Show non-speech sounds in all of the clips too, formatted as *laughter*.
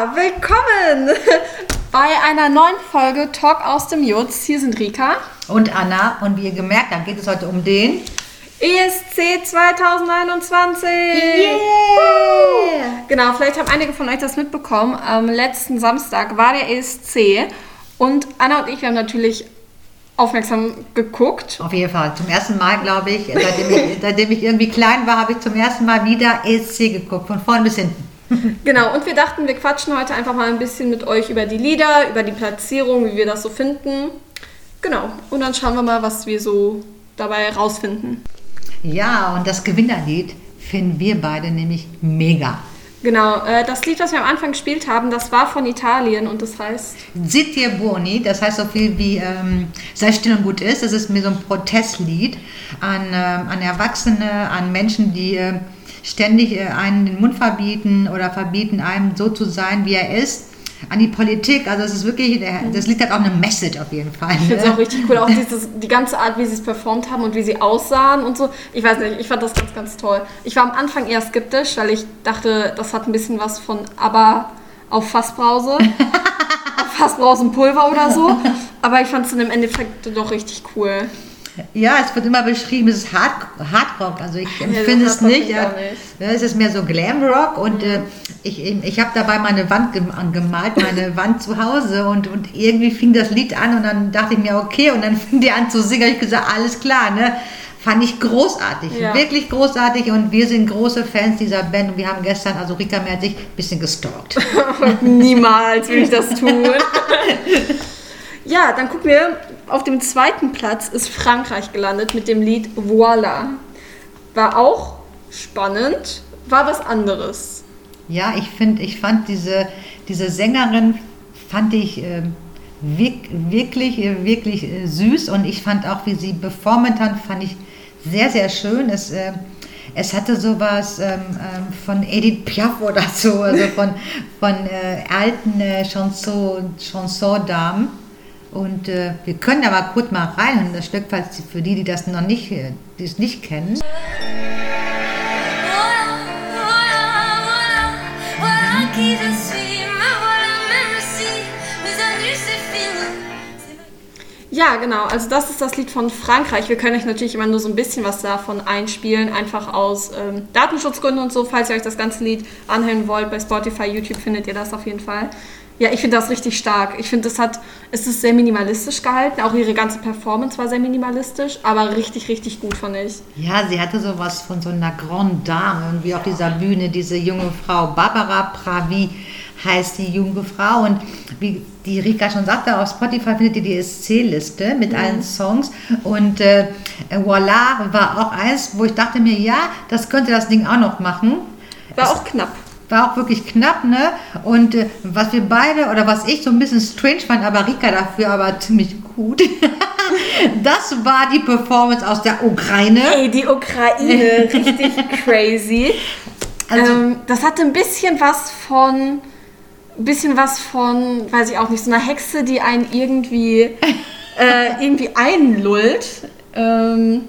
Ja, willkommen *laughs* bei einer neuen Folge Talk aus dem Jutz. Hier sind Rika und Anna und wie ihr gemerkt habt, geht es heute um den ESC 2021. Yeah! Genau, vielleicht haben einige von euch das mitbekommen. Am letzten Samstag war der ESC und Anna und ich, wir haben natürlich aufmerksam geguckt. Auf jeden Fall. Zum ersten Mal, glaube ich, seitdem ich, *laughs* seitdem ich irgendwie klein war, habe ich zum ersten Mal wieder ESC geguckt, von vorn bis hinten. *laughs* Genau, und wir dachten, wir quatschen heute einfach mal ein bisschen mit euch über die Lieder, über die Platzierung, wie wir das so finden. Genau, und dann schauen wir mal, was wir so dabei rausfinden. Ja, und das Gewinnerlied finden wir beide nämlich mega. Genau, äh, das Lied, was wir am Anfang gespielt haben, das war von Italien und das heißt... Zitti Buoni, das heißt so viel wie ähm, Sei still und gut ist. Das ist mir so ein Protestlied an, ähm, an Erwachsene, an Menschen, die äh, ständig äh, einen den Mund verbieten oder verbieten einem so zu sein, wie er ist an die Politik. Also es ist wirklich, das Lied hat auch eine Message auf jeden Fall. Ich finde es auch richtig cool, auch dieses, die ganze Art, wie sie es performt haben und wie sie aussahen und so. Ich weiß nicht, ich fand das ganz, ganz toll. Ich war am Anfang eher skeptisch, weil ich dachte, das hat ein bisschen was von aber auf Fassbrause. *laughs* auf Fassbrausenpulver oder so. Aber ich fand es dann im Endeffekt doch richtig cool. Ja, es wird immer beschrieben, es ist Hard, Hardrock. Also ich empfinde ja, es nicht. Ja, es ist mehr so Glamrock und mhm. äh, ich, ich habe dabei meine Wand gemalt, meine *laughs* Wand zu Hause und, und irgendwie fing das Lied an und dann dachte ich mir, okay, und dann *laughs* fing die an zu singen. Ich gesagt, alles klar, ne? Fand ich großartig, ja. wirklich großartig und wir sind große Fans dieser Band und wir haben gestern, also Rika mehr sich, ein bisschen gestalkt. *laughs* Niemals will ich das tun. ja, dann gucken wir, auf dem zweiten Platz ist Frankreich gelandet mit dem Lied Voila. War auch spannend, war was anderes. Ja, ich finde, ich fand diese, diese Sängerin fand ich äh, wirklich, wirklich äh, süß und ich fand auch, wie sie performt hat, fand ich sehr, sehr schön. Es, äh, es hatte sowas ähm, ähm, von Edith Piaf oder so, also von, von äh, alten äh, Chanson, Chanson-Damen. Und äh, wir können aber kurz mal rein in das Stück, falls für die, die das noch nicht, äh, die es nicht kennen. Ja, genau. Also das ist das Lied von Frankreich. Wir können euch natürlich immer nur so ein bisschen was davon einspielen, einfach aus ähm, Datenschutzgründen und so. Falls ihr euch das ganze Lied anhören wollt, bei Spotify, YouTube findet ihr das auf jeden Fall. Ja, ich finde das richtig stark. Ich finde, es hat, es ist sehr minimalistisch gehalten. Auch ihre ganze Performance war sehr minimalistisch, aber richtig, richtig gut, fand ich. Ja, sie hatte sowas von so einer Grande Dame, irgendwie auf dieser Bühne, diese junge Frau. Barbara Pravi heißt die junge Frau. Und wie die Rika schon sagte, auf Spotify findet ihr die SC-Liste mit mhm. allen Songs. Und äh, Voila war auch eins, wo ich dachte mir, ja, das könnte das Ding auch noch machen. War es, auch knapp war auch wirklich knapp, ne? Und äh, was wir beide oder was ich so ein bisschen strange fand, aber Rika dafür aber ziemlich gut. *laughs* das war die Performance aus der Ukraine. Ey, die Ukraine, *laughs* richtig crazy. Also, ähm, das hatte ein bisschen was von, ein bisschen was von, weiß ich auch nicht, so einer Hexe, die einen irgendwie, *laughs* äh, irgendwie einlullt. Ähm,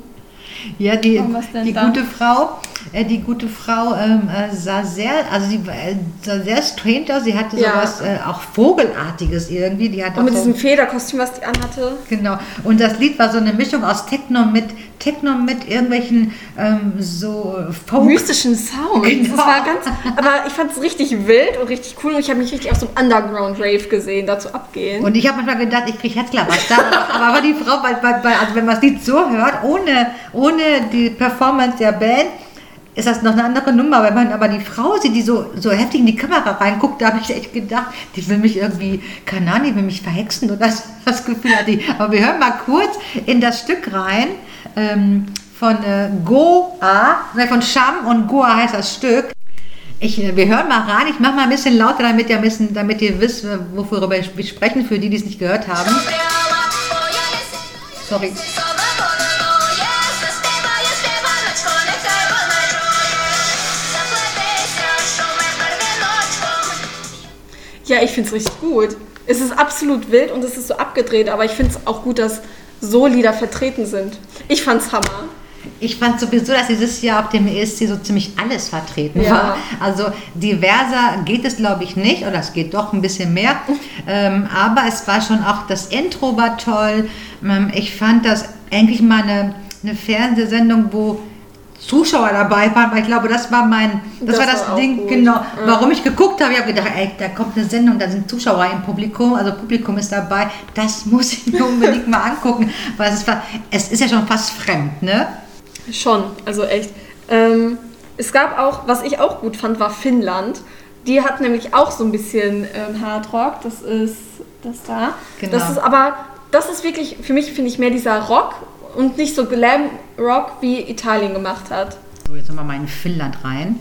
ja, die, die gute Frau äh, die gute Frau ähm, äh, sah sehr, also sie äh, sah sehr strange aus. Sie hatte ja. sowas äh, auch Vogelartiges irgendwie. Die hatte Und mit so, diesem Federkostüm, was die anhatte. Genau. Und das Lied war so eine Mischung aus Techno mit Techno mit irgendwelchen ähm, so Folk. mystischen Sounds. Genau. Das war ganz, aber ich fand es richtig wild und richtig cool und ich habe mich richtig auf so einem Underground Rave gesehen, dazu abgehen. Und ich habe manchmal gedacht, ich kriege Herzklabaster, aber, aber die Frau, bei, bei, also wenn man das Lied so hört, ohne, ohne die Performance der Band, ist das noch eine andere Nummer. Wenn man aber die Frau sieht, die so, so heftig in die Kamera reinguckt, da habe ich echt gedacht, die will mich irgendwie, keine Ahnung, die will mich verhexen oder so, das Gefühl hatte ich. Aber wir hören mal kurz in das Stück rein ähm, von äh, Goa, von Sham und Goa heißt das Stück. Ich, äh, wir hören mal rein, ich mache mal ein bisschen lauter, damit ihr, wissen, damit ihr wisst, worüber wir sprechen, für die, die es nicht gehört haben. Sorry. Ja, ich finde es richtig gut. Es ist absolut wild und es ist so abgedreht, aber ich finde es auch gut, dass so Lieder vertreten sind. Ich fand's Hammer. Ich fand sowieso, dass dieses Jahr auf dem ESC so ziemlich alles vertreten Ja. war. Also diverser geht es, glaube ich, nicht, oder es geht doch ein bisschen mehr. ähm, aber es war schon auch, das Intro war toll. Ähm, ich fand das eigentlich mal eine, eine Fernsehsendung, wo Zuschauer dabei waren, weil ich glaube, das war mein, das, Das war war das auch Ding, gut. genau, Ja. warum ich geguckt habe. Ich habe gedacht, ey, da kommt eine Sendung, da sind Zuschauer im Publikum, also Publikum ist dabei, das *laughs* muss ich mir unbedingt mal angucken, weil es war, es ist ja schon fast fremd, ne? Schon, also echt. Ähm, es gab auch, was ich auch gut fand, war Finnland. Die hat nämlich auch so ein bisschen ähm, Hard Rock. Das ist das da. Genau. Das ist aber, das ist wirklich, für mich finde ich mehr dieser Rock und nicht so Glam Rock, wie Italien gemacht hat. So, jetzt nochmal mal in Finnland rein.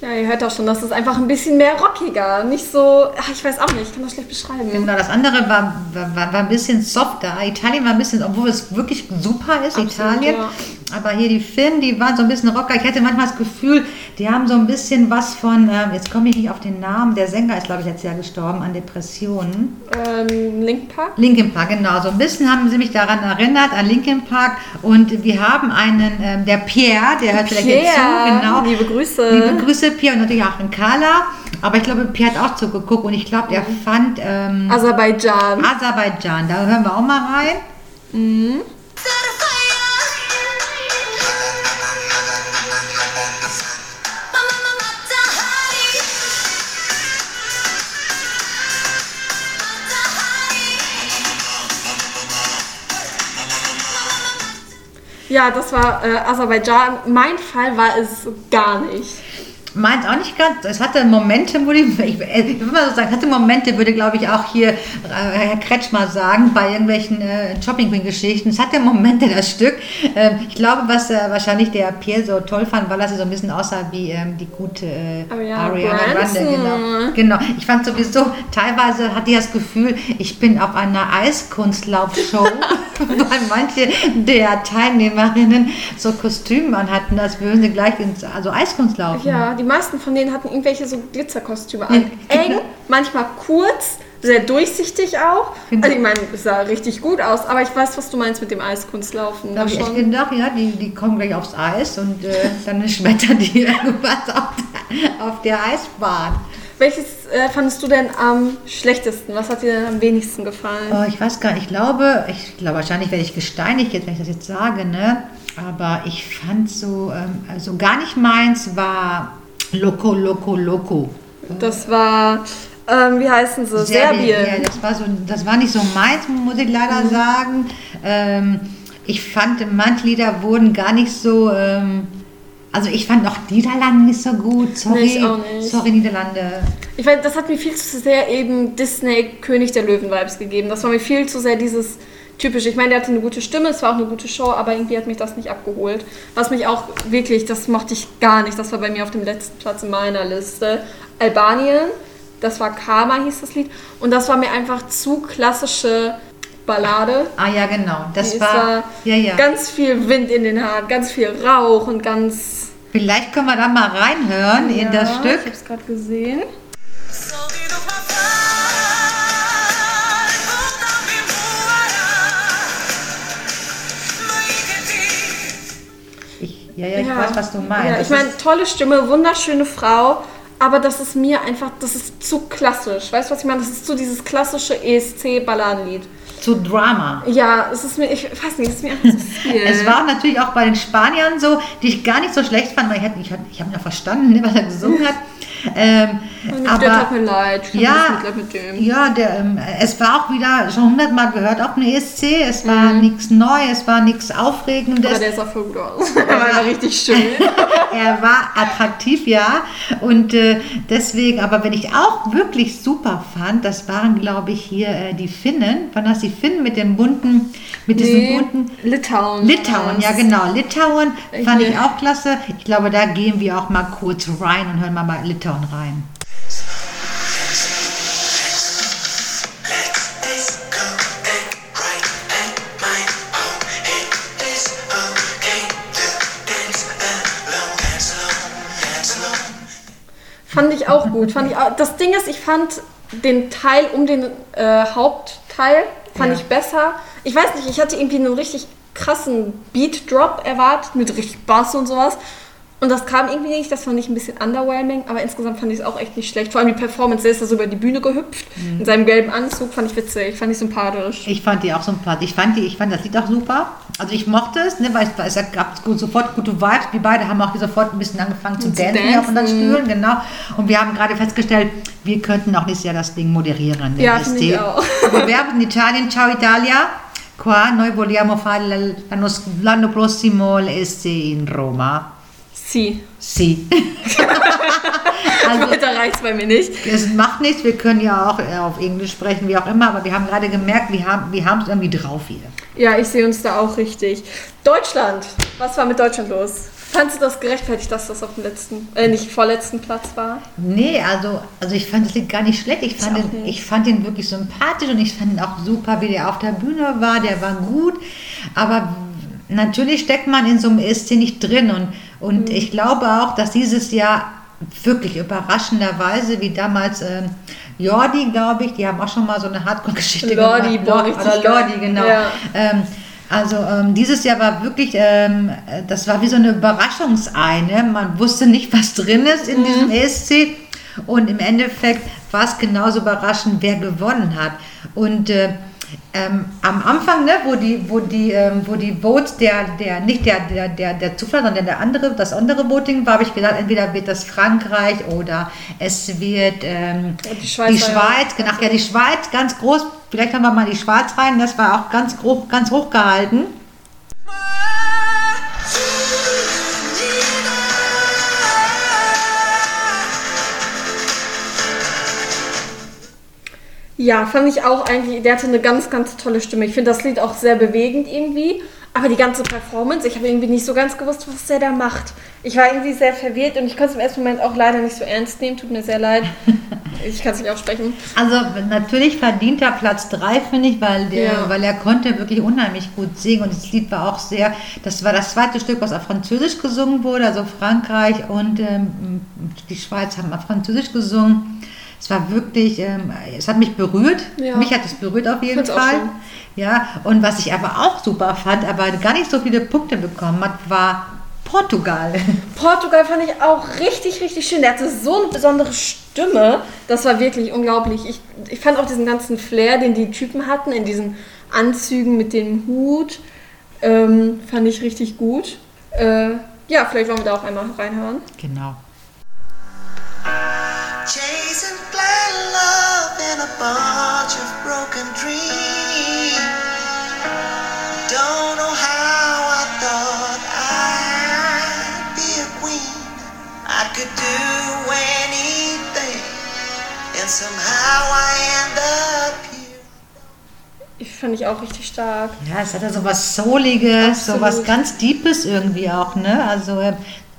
Ja, ihr hört auch schon, das ist einfach ein bisschen mehr rockiger. Nicht so, ach, ich weiß auch nicht, ich kann das schlecht beschreiben. Genau, das andere war, war, war ein bisschen softer. Italien war ein bisschen, obwohl es wirklich super ist, Absolut, Italien. ja. Aber hier die Finnen, die waren so ein bisschen rocker. Ich hatte manchmal das Gefühl, die haben so ein bisschen was von, ähm, jetzt komme ich nicht auf den Namen, der Sänger ist, glaube ich, letztes Jahr gestorben an Depressionen. Ähm, Link Park? Linkin Park, genau. So ein bisschen haben sie mich daran erinnert, an Linkin Park. Und wir haben einen, ähm, der Pierre, der hört vielleicht jetzt zu, Pierre, genau. liebe Grüße. Liebe Grüße, Pierre, und natürlich auch den Carla. Aber ich glaube, Pierre hat auch zugeguckt und ich glaube, der Mhm. fand ähm, Aserbaidschan. Aserbaidschan. Da hören wir auch mal rein. Ja, das war äh, Aserbaidschan. Mein Fall war es gar nicht. Meins auch nicht ganz. Es hatte Momente, wo die, ich, ich würde mal so sagen, es hatte Momente, würde glaube ich auch hier äh, Herr Kretschmer sagen, bei irgendwelchen äh, Shopping Queen Geschichten. Es hatte Momente, das Stück. Ähm, ich glaube, was äh, wahrscheinlich der Pierre so toll fand, weil das so ein bisschen aussah wie ähm, die gute äh, Ariana Ariana Grande. Grande. Genau. genau. Ich fand sowieso, teilweise hatte ich das Gefühl, ich bin auf einer Eiskunstlaufshow, *laughs* *laughs* weil manche der Teilnehmerinnen so Kostüme anhatten, als würden sie gleich ins also Eiskunst laufen. Ja, die meisten von denen hatten irgendwelche so Glitzerkostüme an. Eng, genau. manchmal kurz, sehr durchsichtig auch. Genau. Also ich meine, es sah richtig gut aus, aber ich weiß, was du meinst mit dem Eiskunstlaufen. Da habe ich echt gedacht, ja, die, die kommen gleich aufs Eis und äh, *laughs* dann schmettern die irgendwas auf der, auf der Eisbahn. Welches äh, fandest du denn am schlechtesten? Was hat dir denn am wenigsten gefallen? Oh, ich weiß gar nicht, ich glaube, ich glaube, wahrscheinlich werde ich gesteinigt jetzt, wenn ich das jetzt sage, ne? Aber ich fand so, ähm, also gar nicht meins war Loco, Loco, Loco. Das war, ähm, wie heißen sie? Serbien. Ja, das war so, das war nicht so meins, muss ich leider Mhm. sagen. Ähm, ich fand, manche Lieder wurden gar nicht so, ähm, also ich fand auch Niederlande nicht so gut. Sorry, Nee, ich auch nicht. sorry Niederlande. Ich weiß, das hat mir viel zu sehr eben Disney König der Löwen Vibes gegeben. Das war mir viel zu sehr dieses typische. Ich meine, der hatte eine gute Stimme, es war auch eine gute Show, aber irgendwie hat mich das nicht abgeholt. Was mich auch wirklich, das mochte ich gar nicht. Das war bei mir auf dem letzten Platz in meiner Liste. Albanien, das war Karma hieß das Lied und das war mir einfach zu klassische Ballade. Ah ja, genau. Das Es war, ja, ja. ganz viel Wind in den Haaren, ganz viel Rauch und ganz Vielleicht können wir da mal reinhören in das Ja, Stück. Ich hab's gerade gesehen. Soldier ja, ja, ich weiß, was du meinst. Ja, ich meine, tolle Stimme, wunderschöne Frau, aber das ist mir einfach, das ist zu klassisch. Weißt du, was ich meine? Das ist so dieses klassische ESC-Balladenlied. zu Drama. Ja, es ist mir, ich weiß nicht, es ist mir einfach zu viel. Es war natürlich auch bei den Spaniern so, die ich gar nicht so schlecht fand, weil ich, ich, ich habe ihn ja verstanden, ne, was er gesungen hat. Ähm, der aber ich hab ja, mit dem. ja der, ähm, es war auch wieder schon hundertmal gehört auf dem ESC. Es war Mhm. nichts Neues, es war nichts Aufregendes. Aber der sah voll gut aus. *laughs* Er war richtig schön. *laughs* er war attraktiv, ja. Und äh, deswegen, aber wenn ich auch wirklich super fand, das waren, glaube ich, hier äh, die Finnen. Waren das die Finnen mit dem bunten, mit diesem Nee, bunten. Litauen. Litauen, ja genau. Litauen fand ich Okay. auch klasse. Ich glaube, da gehen wir auch mal kurz rein und hören mal bei Litauen rein. Alone, dance Fand ich auch gut. Fand ich auch, das Ding ist, ich fand den Teil um den äh, Hauptteil fand Ja. ich besser. Ich weiß nicht, ich hatte irgendwie einen richtig krassen Beat-Drop erwartet mit richtig Bass und sowas. Und das kam irgendwie nicht, das fand ich ein bisschen underwhelming, aber insgesamt fand ich es auch echt nicht schlecht. Vor allem die Performance, der ist da so über die Bühne gehüpft, Mhm. in seinem gelben Anzug, fand ich witzig, fand ich sympathisch. Ich fand die auch sympathisch. Ich fand, die, ich fand das Lied auch super. Also ich mochte es, ne, weil es, es gab sofort gute Vibes. Wir beide haben auch sofort ein bisschen angefangen zu Zu dancen hier auf unseren dancen. Stühlen, genau. Und wir haben gerade festgestellt, wir könnten auch nächstes Jahr das Ding moderieren. Ja, finde ich auch. *laughs* Wir werben in Italien, ciao Italia. Qua noi vogliamo fare l'anno, prossimo l'ESC in Roma. Sie. Sì. *laughs* also, Weiter reicht's bei mir nicht. es macht nichts, wir können ja auch äh, auf Englisch sprechen, wie auch immer, aber wir haben gerade gemerkt, wir haben wir es irgendwie drauf hier. Ja, ich sehe uns da auch richtig. Deutschland. Was war mit Deutschland los? Fandest du das gerechtfertigt, dass das auf dem letzten, äh, nicht vorletzten Platz war? Nee, also, also ich fand das Lied gar nicht schlecht. Ich fand, ihn, nicht. ich fand ihn wirklich sympathisch und ich fand ihn auch super, wie der auf der Bühne war. Der war gut. Aber natürlich steckt man in so einem ESC nicht drin. Und, und Mhm. ich glaube auch, dass dieses Jahr wirklich überraschenderweise, wie damals ähm, Jordi, glaube ich, die haben auch schon mal so eine Hardcore-Geschichte gemacht. richtig Oder. Lordi, genau. Ja. Ähm, also ähm, dieses Jahr war wirklich, ähm, äh, das war wie so eine Überraschungsei. Ne? Man wusste nicht, was drin ist in diesem ESC. Und im Endeffekt war es genauso überraschend, wer gewonnen hat. Und äh, ähm, am Anfang, ne, wo die, wo die, ähm, wo die Votes, der, der, nicht der, der, der, der Zufall, sondern der andere, das andere Voting war, habe ich gedacht, entweder wird das Frankreich oder es wird ähm, die Schweiz die war ja Schweiz, genau, ja, die Schweiz ganz groß. Vielleicht haben wir mal die Schweiz rein, das war auch ganz, hoch, ganz hoch gehalten. Ja, fand ich auch eigentlich, der hatte eine ganz, ganz tolle Stimme. Ich finde das Lied auch sehr bewegend irgendwie. Aber die ganze Performance, ich habe irgendwie nicht so ganz gewusst, was der da macht. Ich war irgendwie sehr verwirrt und ich konnte es im ersten Moment auch leider nicht so ernst nehmen. Tut mir sehr leid. *laughs* Ich kann es nicht aussprechen. Also natürlich verdient er Platz 3, finde ich, weil, der, Ja. weil er konnte wirklich unheimlich gut singen und das Lied war auch sehr, das war das zweite Stück, was auf Französisch gesungen wurde, also Frankreich und ähm, die Schweiz haben auf Französisch gesungen. Es war wirklich, ähm, es hat mich berührt, Ja. mich hat es berührt auf jeden find's Fall. Ja, und was ich aber auch super fand, aber gar nicht so viele Punkte bekommen hat, war Portugal. *laughs* Portugal fand ich auch richtig, richtig schön. Der hatte so eine besondere Stimme. Das war wirklich unglaublich. Ich, ich fand auch diesen ganzen Flair, den die Typen hatten, in diesen Anzügen mit dem Hut, ähm, fand ich richtig gut. Äh, ja, vielleicht wollen wir da auch einmal reinhören. Genau. In a bunch of broken dreams. Don't know how I thought I'd be a queen. I could do anything, and somehow I end up here. Ich fand ich auch richtig stark. Ja, es hat ja so was Souliges, so Absolut. was ganz Deepes irgendwie auch, ne? Also äh,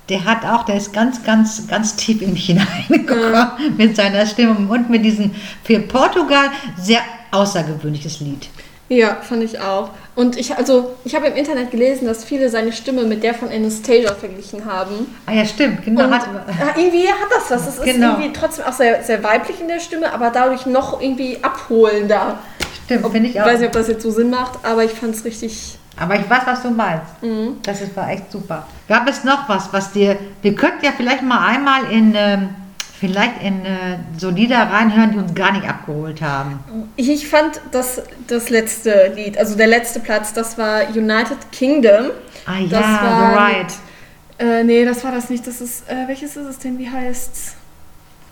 der hat auch, der ist ganz, ganz, ganz tief in mich hineingekommen *laughs* mit seiner Stimme und mit diesem für Portugal sehr außergewöhnliches Lied. Ja, fand ich auch. Und ich, also, ich habe im Internet gelesen, dass viele seine Stimme mit der von Anastasia verglichen haben. Ah ja, stimmt, genau. Und Hat, irgendwie hat das was. Es ist Genau. irgendwie trotzdem auch sehr, sehr weiblich in der Stimme, aber dadurch noch irgendwie abholender. stimmt, finde ich Ich auch. weiß nicht, ob das jetzt so Sinn macht, aber ich fand es richtig. Aber ich weiß, was du meinst. Mhm. Das ist, war echt super. Gab es noch was, was dir. Wir könnten ja vielleicht mal einmal in. Ähm, vielleicht in äh, so Lieder reinhören, die uns gar nicht abgeholt haben. Ich, ich fand das, das letzte Lied, also der letzte Platz, das war United Kingdom. Ah ja, das The Ride. Äh, nee, das war das nicht. Das ist, äh, welches ist es denn? Wie heißt's?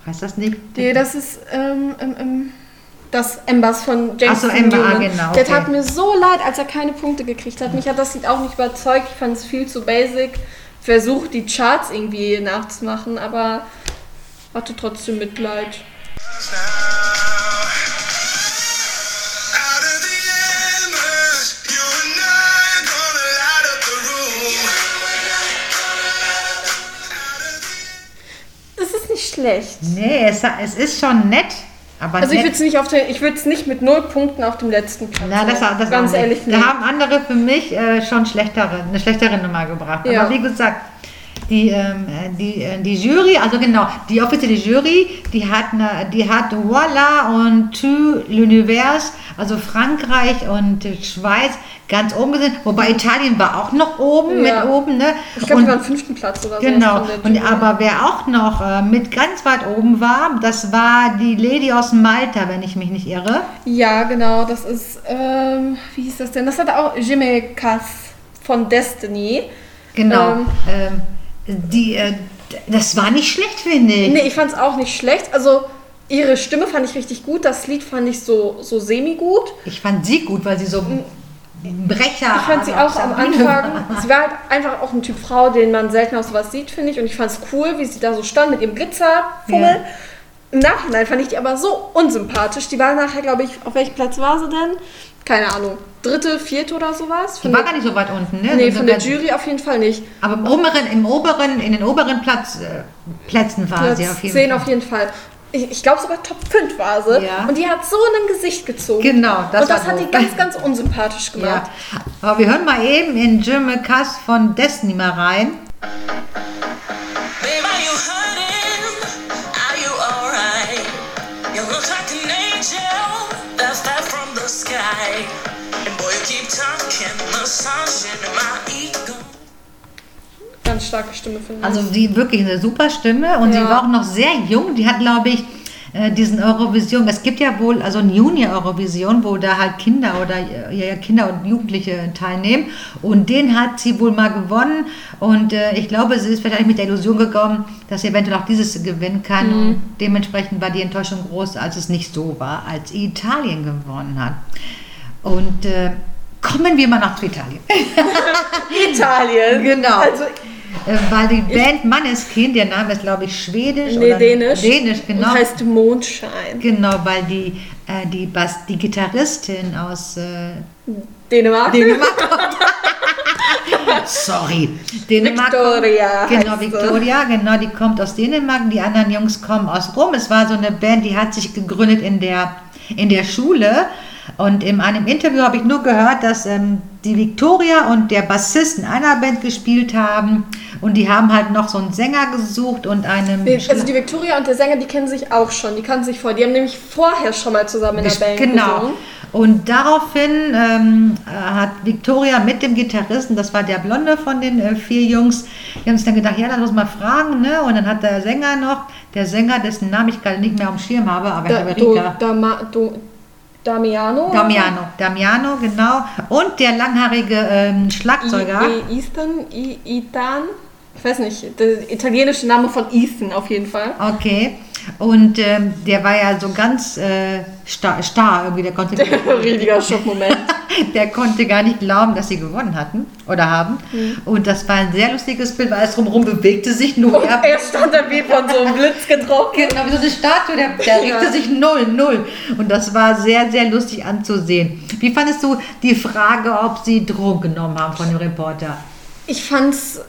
Heißt das nicht? Nee, das ist ähm, ähm, ähm, das Embers von James Ach so, Ember, ah, genau, Der okay. tat mir so leid, als er keine Punkte gekriegt hat. Mich hat das Lied auch nicht überzeugt. Ich fand es viel zu basic. Versucht, die Charts irgendwie nachzumachen, aber hatte trotzdem Mitleid. Das ist nicht schlecht. Nee, es, es ist schon nett, aber Also ich würde es nicht auf den, ich würde es nicht mit null Punkten auf dem letzten Platz. Na, das, machen. das ganz ehrlich Da haben andere für mich äh, schon schlechtere, eine schlechtere Nummer gebracht. Ja. Aber wie gesagt, die, ähm, äh, die, äh, die Jury, also genau, die offizielle Jury, die hat, ne, die hat Voila und Tu l'Univers, also Frankreich und Schweiz, ganz oben gesehen. Wobei Italien war auch noch oben, Ja. mit oben, ne? Ich glaube, die waren fünften Platz oder so. Genau, und, aber wer auch noch äh, mit ganz weit oben war, das war die Lady aus Malta, wenn ich mich nicht irre. Ja, genau, das ist, ähm, wie hieß das denn? Das hat auch Jimmy Cass von Destiny. Genau. Ähm. Ähm, die, äh, das war nicht schlecht, finde ich. Nee, ich fand es auch nicht schlecht. Also, ihre Stimme fand ich richtig gut. Das Lied fand ich so, so semi-gut. Ich fand sie gut, weil sie so ein Brecher Ich fand sie also auch am der Anfang, sie war halt einfach auch ein Typ Frau, den man selten auf sowas sieht, finde ich. Und ich fand es cool, wie sie da so stand mit ihrem Glitzerfummel. Ja. Im Nachhinein fand ich die aber so unsympathisch. Die war nachher, glaube ich, auf welchem Platz war sie denn? Keine Ahnung. Dritte, vierte oder sowas? Die war gar nicht so weit unten, ne? nee, So von der Jury auf jeden Fall nicht. Aber im oberen, im oberen, in den oberen Platz, äh, Plätzen war Platz sie auf jeden 10 Fall. auf jeden Fall. Ich, ich glaube sogar Top 5 war sie. Ja. Und die hat so ein Gesicht gezogen. Genau, das Und das hat die ganz, ganz unsympathisch gemacht. Ja. Aber wir hören mal eben in Jim Cass von Destiny mal rein. Babe, are you hurting? Are you alright? You look like an angel that fell from the sky. And boy, you keep talking, massaging my ego. Starke Stimme, finde ich. Also die wirklich eine super Stimme und sie Ja. war auch noch sehr jung. Die hat, glaube ich, äh, diesen Eurovision. Es gibt ja wohl also ein Junior Eurovision, wo da halt Kinder oder äh, ja, Kinder und Jugendliche teilnehmen. Und den hat sie wohl mal gewonnen. Und äh, ich glaube, sie ist vielleicht mit der Illusion gekommen, dass sie eventuell auch dieses gewinnen kann. Mhm. Und dementsprechend war die Enttäuschung groß, als es nicht so war, als Italien gewonnen hat. Und äh, kommen wir mal nach Italien. *laughs* Italien. Genau. Also, Weil die Band Manneskin, der Name ist glaube ich schwedisch nee, oder Dänisch. Dänisch, genau. Und heißt Mondschein. genau, weil die, äh, die, Bass, die Gitarristin aus äh, Dänemark. Dänemark kommt. *laughs* Sorry. Dänemark Victoria genau. Victoria, genau, die kommt aus Dänemark. Die anderen Jungs kommen aus Rom. Es war so eine Band, die hat sich gegründet in der, in der Schule. Und in einem Interview habe ich nur gehört, dass ähm, die Victoria und der Bassist in einer Band gespielt haben. Und die haben halt noch so einen Sänger gesucht und einen. Also die Victoria und der Sänger, die kennen sich auch schon. Die kannten sich vor. Die haben nämlich vorher schon mal zusammen in der Band Genau. gesungen. Und daraufhin ähm, äh, hat Victoria mit dem Gitarristen, das war der Blonde von den äh, vier Jungs, die haben sich dann gedacht, ja, lass uns mal fragen, ne? Und dann hat der Sänger noch, der Sänger, dessen Namen ich gerade nicht mehr auf dem Schirm habe, aber Da, Herr do, Rika. Dama, do, Damiano? Damiano, Damiano, genau. Und der langhaarige ähm, Schlagzeuger. I, I, Ethan? I, Ethan? Ich weiß nicht. Der italienische Name von Ethan auf jeden Fall. Okay. Und ähm, der war ja so ganz äh, starr, starr irgendwie, der konnte, *laughs* Riesiger Schockmoment. Der konnte gar nicht glauben, dass sie gewonnen hatten oder haben. Mhm. Und das war ein sehr lustiges Bild, weil es drumherum bewegte sich nur. Und er stand dann wie von so einem Blitz getroffen. Genau, wie so eine Statue, der, der Ja. regte sich null, null. Und das war sehr, sehr lustig anzusehen. Wie fandest du die Frage, ob sie Drogen genommen haben von dem Reporter? Ich fand's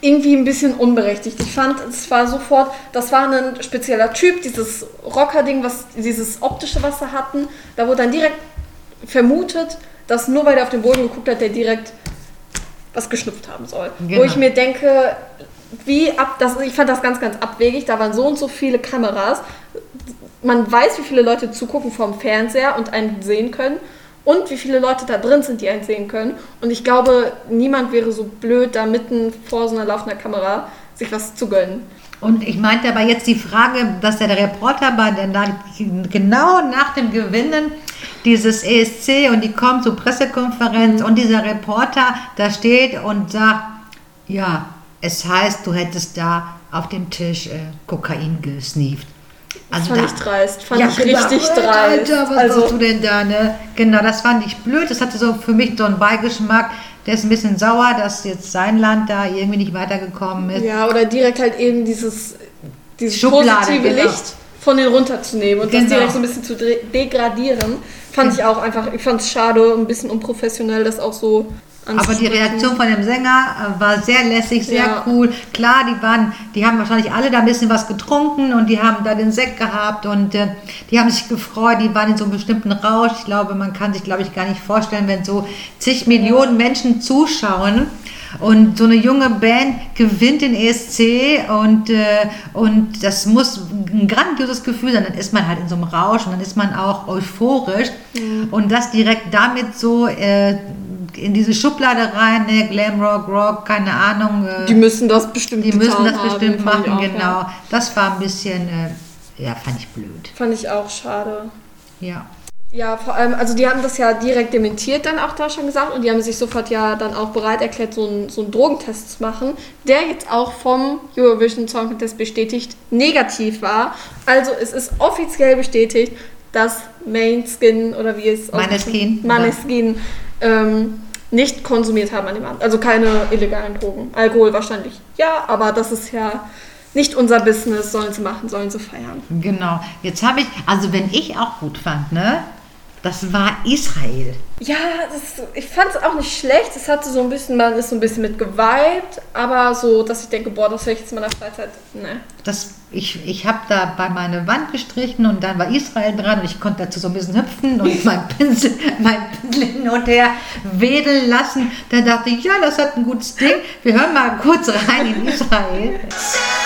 irgendwie ein bisschen unberechtigt. Ich fand, es war sofort, das war ein spezieller Typ, dieses Rocker-Ding, was, dieses optische, was sie hatten. Da wurde dann direkt vermutet, dass nur weil der auf den Boden geguckt hat, der direkt was geschnupft haben soll. Genau. Wo ich mir denke, wie ab, das, ich fand das ganz, ganz abwegig. Da waren so und so viele Kameras. Man weiß, wie viele Leute zugucken vom Fernseher und einen sehen können. Und wie viele Leute da drin sind, die einen sehen können. Und ich glaube, niemand wäre so blöd, da mitten vor so einer laufenden Kamera sich was zu gönnen. Und ich meinte aber jetzt die Frage, dass der Reporter bei der, na- genau nach dem Gewinnen dieses ESC und die kommt zur Pressekonferenz und dieser Reporter da steht und sagt, ja, es heißt, du hättest da auf dem Tisch äh, Kokain gesneeft. Das fand da- ich dreist. Fand Ja, ich richtig dreist. Alter, was also, machst du denn da, ne? Genau, das fand ich blöd. Das hatte so für mich so einen Beigeschmack. Der ist ein bisschen sauer, dass jetzt sein Land da irgendwie nicht weitergekommen ist. ja, oder direkt halt eben dieses, dieses Schublade, positive genau. Licht von den runterzunehmen und das Genau. direkt so ein bisschen zu degradieren. Fand ich auch einfach, ich fand es schade, ein bisschen unprofessionell, das auch so Aber die. Reaktion von dem Sänger äh, war sehr lässig, sehr Ja. cool. Klar, die waren, die haben wahrscheinlich alle da ein bisschen was getrunken und die haben da den Sekt gehabt und äh, die haben sich gefreut, die waren in so einem bestimmten Rausch. Ich glaube, man kann sich, glaube ich, gar nicht vorstellen, wenn so zig Millionen Menschen zuschauen Und so eine junge Band gewinnt den ESC und, äh, und das muss ein grandioses Gefühl sein. Dann ist man halt in so einem Rausch und dann ist man auch euphorisch. Und das direkt damit so äh, in diese Schublade rein, ne, Glamrock, Rock, keine Ahnung. Äh, Die müssen das bestimmt die müssen das haben, bestimmt ich machen, auch, genau. Ja. Das war ein bisschen, äh, ja, fand ich blöd. Fand ich auch schade. Ja. Ja, vor allem, also die haben das ja direkt dementiert dann auch da schon gesagt und die haben sich sofort ja dann auch bereit erklärt, so einen, so einen Drogentest zu machen, der jetzt auch vom Eurovision Song Contest bestätigt negativ war. Also es ist offiziell bestätigt, dass Mainskin oder wie es Maneskin. Maneskin ähm, nicht konsumiert haben an dem Abend. Also keine illegalen Drogen. Alkohol wahrscheinlich ja, aber das ist ja nicht unser Business, sollen sie machen, sollen sie feiern. Genau. Jetzt habe ich, also wenn ich auch gut fand, ne, das war Israel. Ja, das, ich fand es auch nicht schlecht. Es hatte so ein bisschen, man ist so ein bisschen mit geweibt, aber so, dass ich denke, boah, das höre ich jetzt in meiner Freizeit. Ne. Das, ich ich habe da bei meine Wand gestrichen und dann war Israel dran und ich konnte dazu so ein bisschen hüpfen und *laughs* mein Pinsel, mein Pinsel hin und her wedeln lassen. Dann dachte ich, ja, das hat ein gutes Ding. Wir hören mal kurz rein in Israel. *laughs*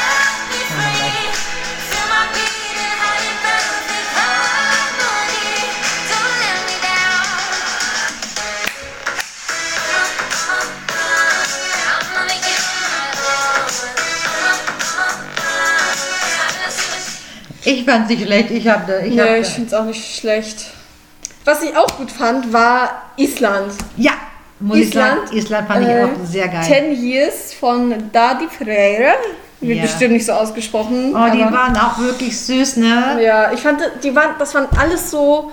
Ich fand nicht schlecht. Ich habe, ich nee, hab, ich finde es auch nicht schlecht. Was ich auch gut fand, war Island. ja, muss ich Island, sagen, Island fand ich äh, auch sehr geil. Ten Years von Dadi Freire. Wird Ja. bestimmt nicht so ausgesprochen. Oh, die waren auch wirklich süß, ne? Ja, ich fand, die waren, das waren alles so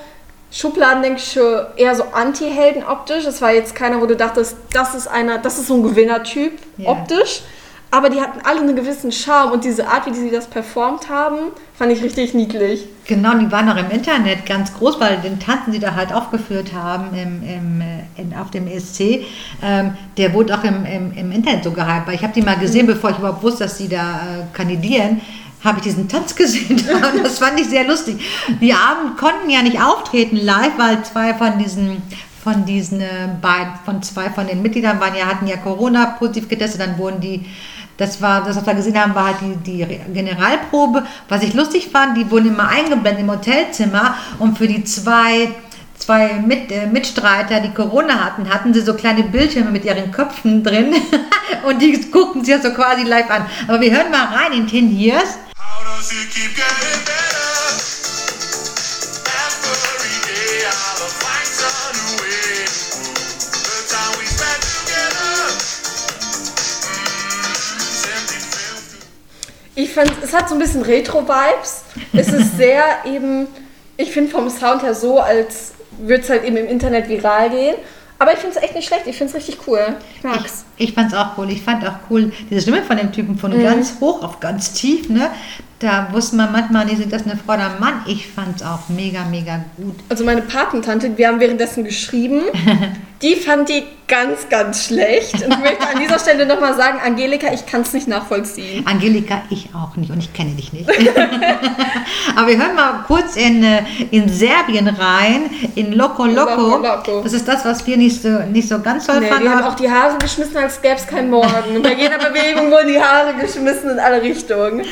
Schubladendenksche, eher so Anti-Helden optisch. Das war jetzt keiner, wo du dachtest, das ist einer, das ist so ein Gewinnertyp Ja. optisch. Aber die hatten alle einen gewissen Charme und diese Art, wie sie das performt haben, fand ich richtig niedlich. Genau, die waren auch im Internet ganz groß, weil den Tanzen, die da halt aufgeführt haben im, im, äh, in, auf dem ESC, ähm, der wurde auch im, im, Internet so gehypt. Weil Ich habe die mal gesehen, bevor ich überhaupt wusste, dass sie da äh, kandidieren, habe ich diesen Tanz gesehen. Und *laughs* *laughs* das fand ich sehr lustig. Die Abend konnten ja nicht auftreten live, weil zwei von diesen von diesen äh, beiden, von zwei von den Mitgliedern waren ja, hatten ja Corona positiv getestet, dann wurden die, das war, das, was wir gesehen haben, war halt die, die Generalprobe. Was ich lustig fand, die wurden immer eingeblendet im Hotelzimmer und für die zwei zwei Mit, äh, Mitstreiter, die Corona hatten, hatten sie so kleine Bildschirme mit ihren Köpfen drin *laughs* und die guckten sich das so quasi live an. Aber wir hören mal rein in 10 Years. How does it keep getting better? Fand, es hat so ein bisschen Retro-Vibes. Es ist *laughs* sehr eben, ich finde vom Sound her so, als würde es halt eben im Internet viral gehen. Aber ich finde es echt nicht schlecht. Ich finde es richtig cool. Ich mag's. Ich, fand es auch cool. Ich fand auch cool, diese Stimme von dem Typen von Mhm. ganz hoch auf ganz tief, ne? Da wusste man manchmal nicht, das eine Frau oder ein Mann. Ich fand es auch mega, mega gut. Also meine Patentante, wir haben währenddessen geschrieben, *laughs* die fand die ganz, ganz schlecht. Und ich möchte an dieser Stelle nochmal sagen, Angelika, ich kann es nicht nachvollziehen. Angelika, ich auch nicht und ich kenne dich nicht. *laughs* Aber wir hören mal kurz in, äh, in Serbien rein, in Loco Loco. Loco Loco. Das ist das, was wir nicht so, nicht so ganz toll Nee, fanden. die haben auch die Haare geschmissen, als gäbe es keinen Morgen. Bei jeder Bewegung wurden die Haare geschmissen in alle Richtungen.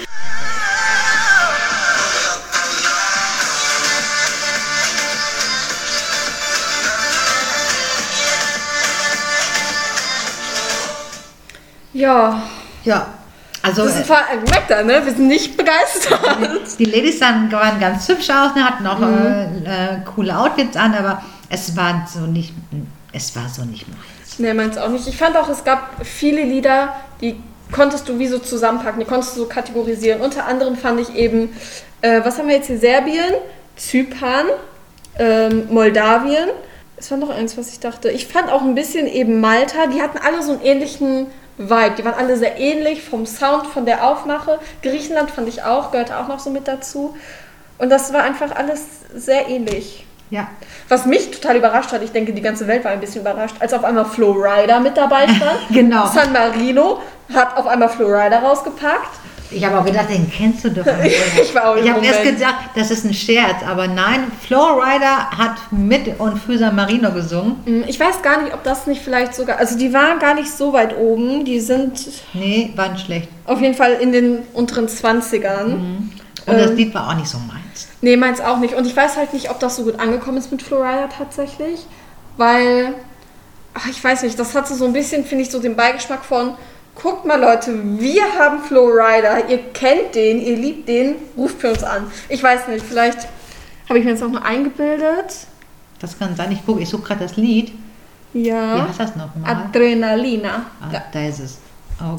Ja, ja, also das äh, ist ver- merkt ihr, ne? Wir sind nicht begeistert. *laughs* die Ladies sahen, waren ganz hübsch aus, ne, hatten auch Mhm. äh, äh, coole Outfits an, aber es war so nicht, es war so nicht meins. Nee, meins auch nicht. Ich fand auch, es gab viele Lieder, die konntest du wie so zusammenpacken, die konntest du so kategorisieren. Unter anderem fand ich eben, äh, was haben wir jetzt hier? Serbien, Zypern, ähm, Moldawien. Es war noch eins, was ich dachte. Ich fand auch ein bisschen eben Malta, die hatten alle so einen ähnlichen Vibe. Die waren alle sehr ähnlich vom Sound, von der Aufmache. Griechenland fand ich auch, gehörte auch noch so mit dazu. Und das war einfach alles sehr ähnlich. Ja, Was mich total überrascht hat, ich denke, die ganze Welt war ein bisschen überrascht, als auf einmal Flo Rida mit dabei *laughs* stand. Genau. San Marino hat auf einmal Flo Rida rausgepackt. Ich habe auch gedacht, den kennst du doch. *laughs* Ich war auch Ich habe erst gedacht, das ist ein Scherz, aber nein, Flowrider hat mit und für San Marino gesungen. Hm, Ich weiß gar nicht, ob das nicht vielleicht sogar. Also, die waren gar nicht so weit oben. Die sind Nee, war nicht schlecht. auf jeden Fall in den unteren 20ern. Und das Ähm. Lied war auch nicht so meins. Nee, meins auch nicht. Und ich weiß halt nicht, ob das so gut angekommen ist mit Florida tatsächlich. Weil, ach, ich weiß nicht, das hatte so ein bisschen, finde ich, so den Beigeschmack von, guckt mal Leute, wir haben Flowrider, ihr kennt den, ihr liebt den, ruft für uns an. Ich weiß nicht, vielleicht habe ich mir jetzt auch nur eingebildet. Das kann sein. Ich gucke, ich suche gerade das Lied. Wie Ja. heißt das nochmal? Adrenalina. Ah, da ist es. Oh.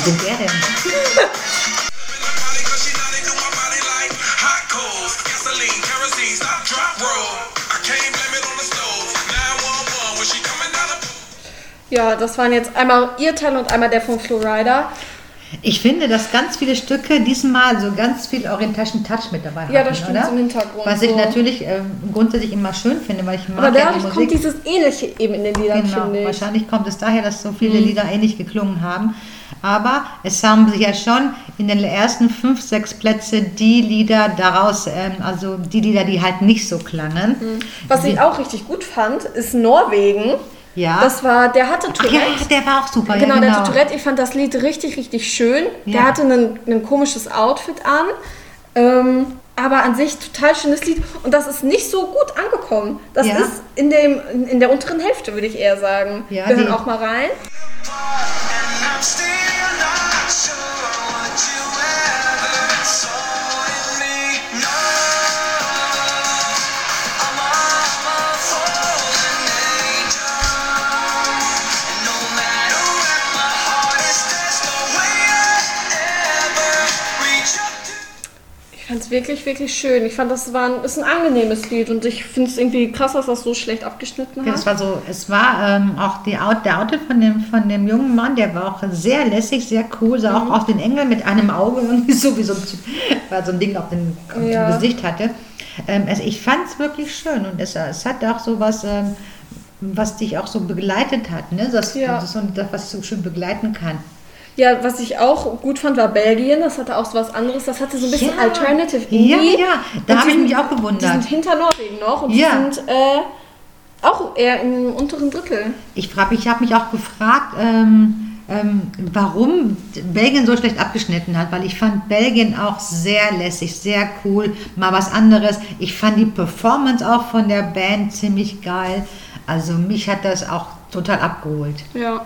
The Ja, das waren jetzt einmal ihr Teil und einmal der von Flowrider. Ich finde, dass ganz viele Stücke diesmal so ganz viel orientalischen Touch mit dabei Ja, hatten, das stimmt, oder? im Hintergrund Was ich so. natürlich ähm, grundsätzlich immer schön finde, weil ich mag Aber ja dadurch die kommt dieses Ähnliche eben in den Liedern, Genau. Mhm. wahrscheinlich kommt es daher, dass so viele Lieder ähnlich geklungen haben. Aber es haben sich ja schon in den ersten fünf, sechs Plätze die Lieder daraus, ähm, also die Lieder, die halt nicht so klangen. Mhm. Was ich auch richtig gut fand, ist Norwegen. Ja. Das war, der hatte Ach ja, Tourette. der war auch super. Genau, ja, der genau. hatte Tourette. Ich fand das Lied richtig, richtig schön. Ja. Der hatte ein, komisches Outfit an. Ähm, aber an sich total schönes Lied. Und das ist nicht so gut angekommen. Das Ja. ist in, dem, in, der unteren Hälfte, würde ich eher sagen. Ja, Wir hören auch mal rein. I'm still not sure what you es wirklich, wirklich schön. Ich fand, das war ein, ist ein angenehmes Lied. Und ich finde es irgendwie krass, dass das so schlecht abgeschnitten Ja, hat. es war so, es war ähm, auch die Out, der Outfit von dem, von dem jungen Mann, der war auch sehr lässig, sehr cool, sah Mhm. auch aus den Engel mit einem Auge irgendwie *laughs* so wie so ein, weil so ein Ding auf dem, auf dem Ja. Gesicht hatte. Ähm, also ich fand es wirklich schön und es, es hat auch so was, ähm, was dich auch so begleitet hat, ne? Das, Ja. das das, was ich so schön begleiten kann. Ja, was ich auch gut fand, war Belgien. Das hatte auch so was anderes. Das hatte so ein bisschen Ja. Alternative Ja, ja, da habe ich mich auch gewundert. Die sind hinter Norwegen noch und Ja. die sind äh, auch eher im unteren Drittel. Ich, frag- ich habe mich auch gefragt, ähm, ähm, warum Belgien so schlecht abgeschnitten hat, weil ich fand Belgien auch sehr lässig, sehr cool, mal was anderes. Ich fand die Performance auch von der Band ziemlich geil. Also mich hat das auch total abgeholt. Ja.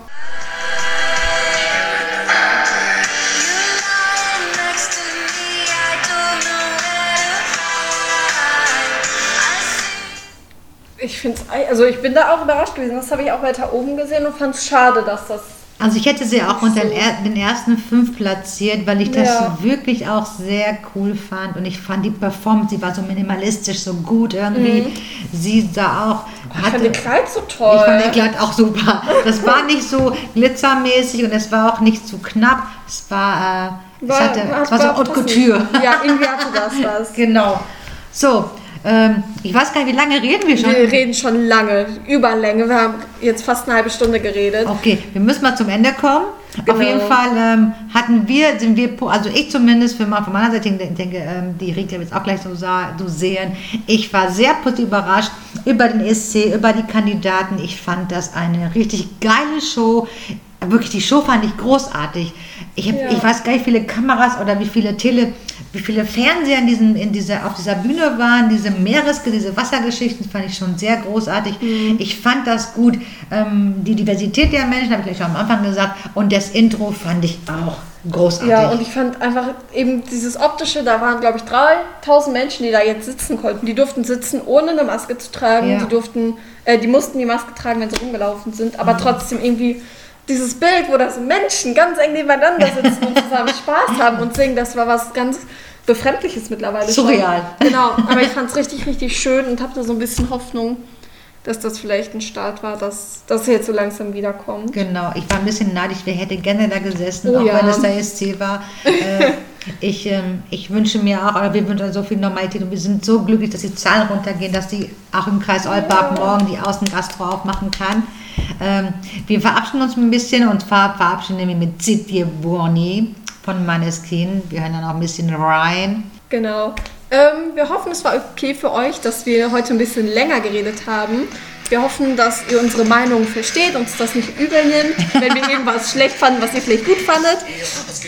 Ich finde also ich bin da auch überrascht gewesen. Das habe ich auch weiter oben gesehen und fand es schade, dass das. Also ich hätte sie auch unter den, er ersten fünf platziert, weil ich das Ja. wirklich auch sehr cool fand und ich fand die Performance, sie war so minimalistisch, so gut irgendwie. Sie sah auch, Mhm. Ich fand den Kleid so toll. Ich fand den Kleid auch super. Das war nicht so glitzermäßig und es war auch nicht zu knapp. Es war, äh, es, hatte, es war so Haute. Couture. Ja, irgendwie hatte das was. *laughs* Genau. So, ähm, ich weiß gar nicht, wie lange reden wir schon? Wir reden schon lange, Überlänge. Wir haben jetzt fast eine halbe Stunde geredet. Okay, wir müssen mal zum Ende kommen. Auf Genau. jeden Fall ähm, hatten wir, sind wir, also ich zumindest für mal von meiner Seite, denke, ähm, die Rieke wird es auch gleich so, so sehen. Ich war sehr positiv überrascht über den ESC, über die Kandidaten. Ich fand das eine richtig geile Show. Wirklich, die Show fand ich großartig. Ich, hab, Ja. ich weiß gar nicht, wie viele Kameras oder wie viele Tele, wie viele Fernseher in diesem, in dieser, auf dieser Bühne waren. Diese Meeres, diese Wassergeschichten fand ich schon sehr großartig. Mhm. Ich fand das gut. Ähm, die Diversität der Menschen, habe ich gleich schon am Anfang gesagt. Und das Intro fand ich auch großartig. Ja, und ich fand einfach eben dieses optische, da waren glaube ich 3000 Menschen, die da jetzt sitzen konnten. Die durften sitzen, ohne eine Maske zu tragen. Ja. Die durften, äh, die mussten die Maske tragen, wenn sie rumgelaufen sind. Aber trotzdem irgendwie dieses Bild, wo da so Menschen ganz eng nebeneinander sitzen und zusammen Spaß haben und singen, das war was ganz Befremdliches mittlerweile. schon. Surreal. Genau, aber ich fand es richtig, richtig schön und habe da so ein bisschen Hoffnung, dass das vielleicht ein Start war, dass das jetzt so langsam wiederkommt. Genau, ich war ein bisschen neidisch, wer hätte gerne da gesessen, Oh auch ja. wenn es der SC war. *laughs* Äh, Ich, ähm, ich wünsche mir auch, oder wir wünschen so viel Normalität und wir sind so glücklich, dass die Zahlen runtergehen, dass die auch im Kreis Olbach morgen die Außengastro aufmachen kann. Ähm, wir verabschieden uns ein bisschen und zwar verabschieden wir mit Zitje Burni von Maneskin. Wir hören dann auch ein bisschen rein. Genau. Ähm, wir hoffen, es war okay für euch, dass wir heute ein bisschen länger geredet haben. Wir hoffen, dass ihr unsere Meinung versteht, uns das nicht übel nimmt, wenn wir irgendwas *laughs* schlecht fanden, was ihr vielleicht gut fandet.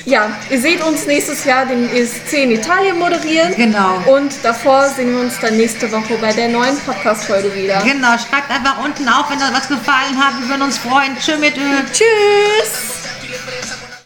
Ja, ihr seht uns nächstes Jahr den ESC in Italien moderieren. Genau. Und davor sehen wir uns dann nächste Woche bei der neuen Podcast-Folge wieder. Genau, schreibt einfach unten auf, wenn euch was gefallen hat. Wir würden uns freuen. Tschüss mit Ö. Tschüss!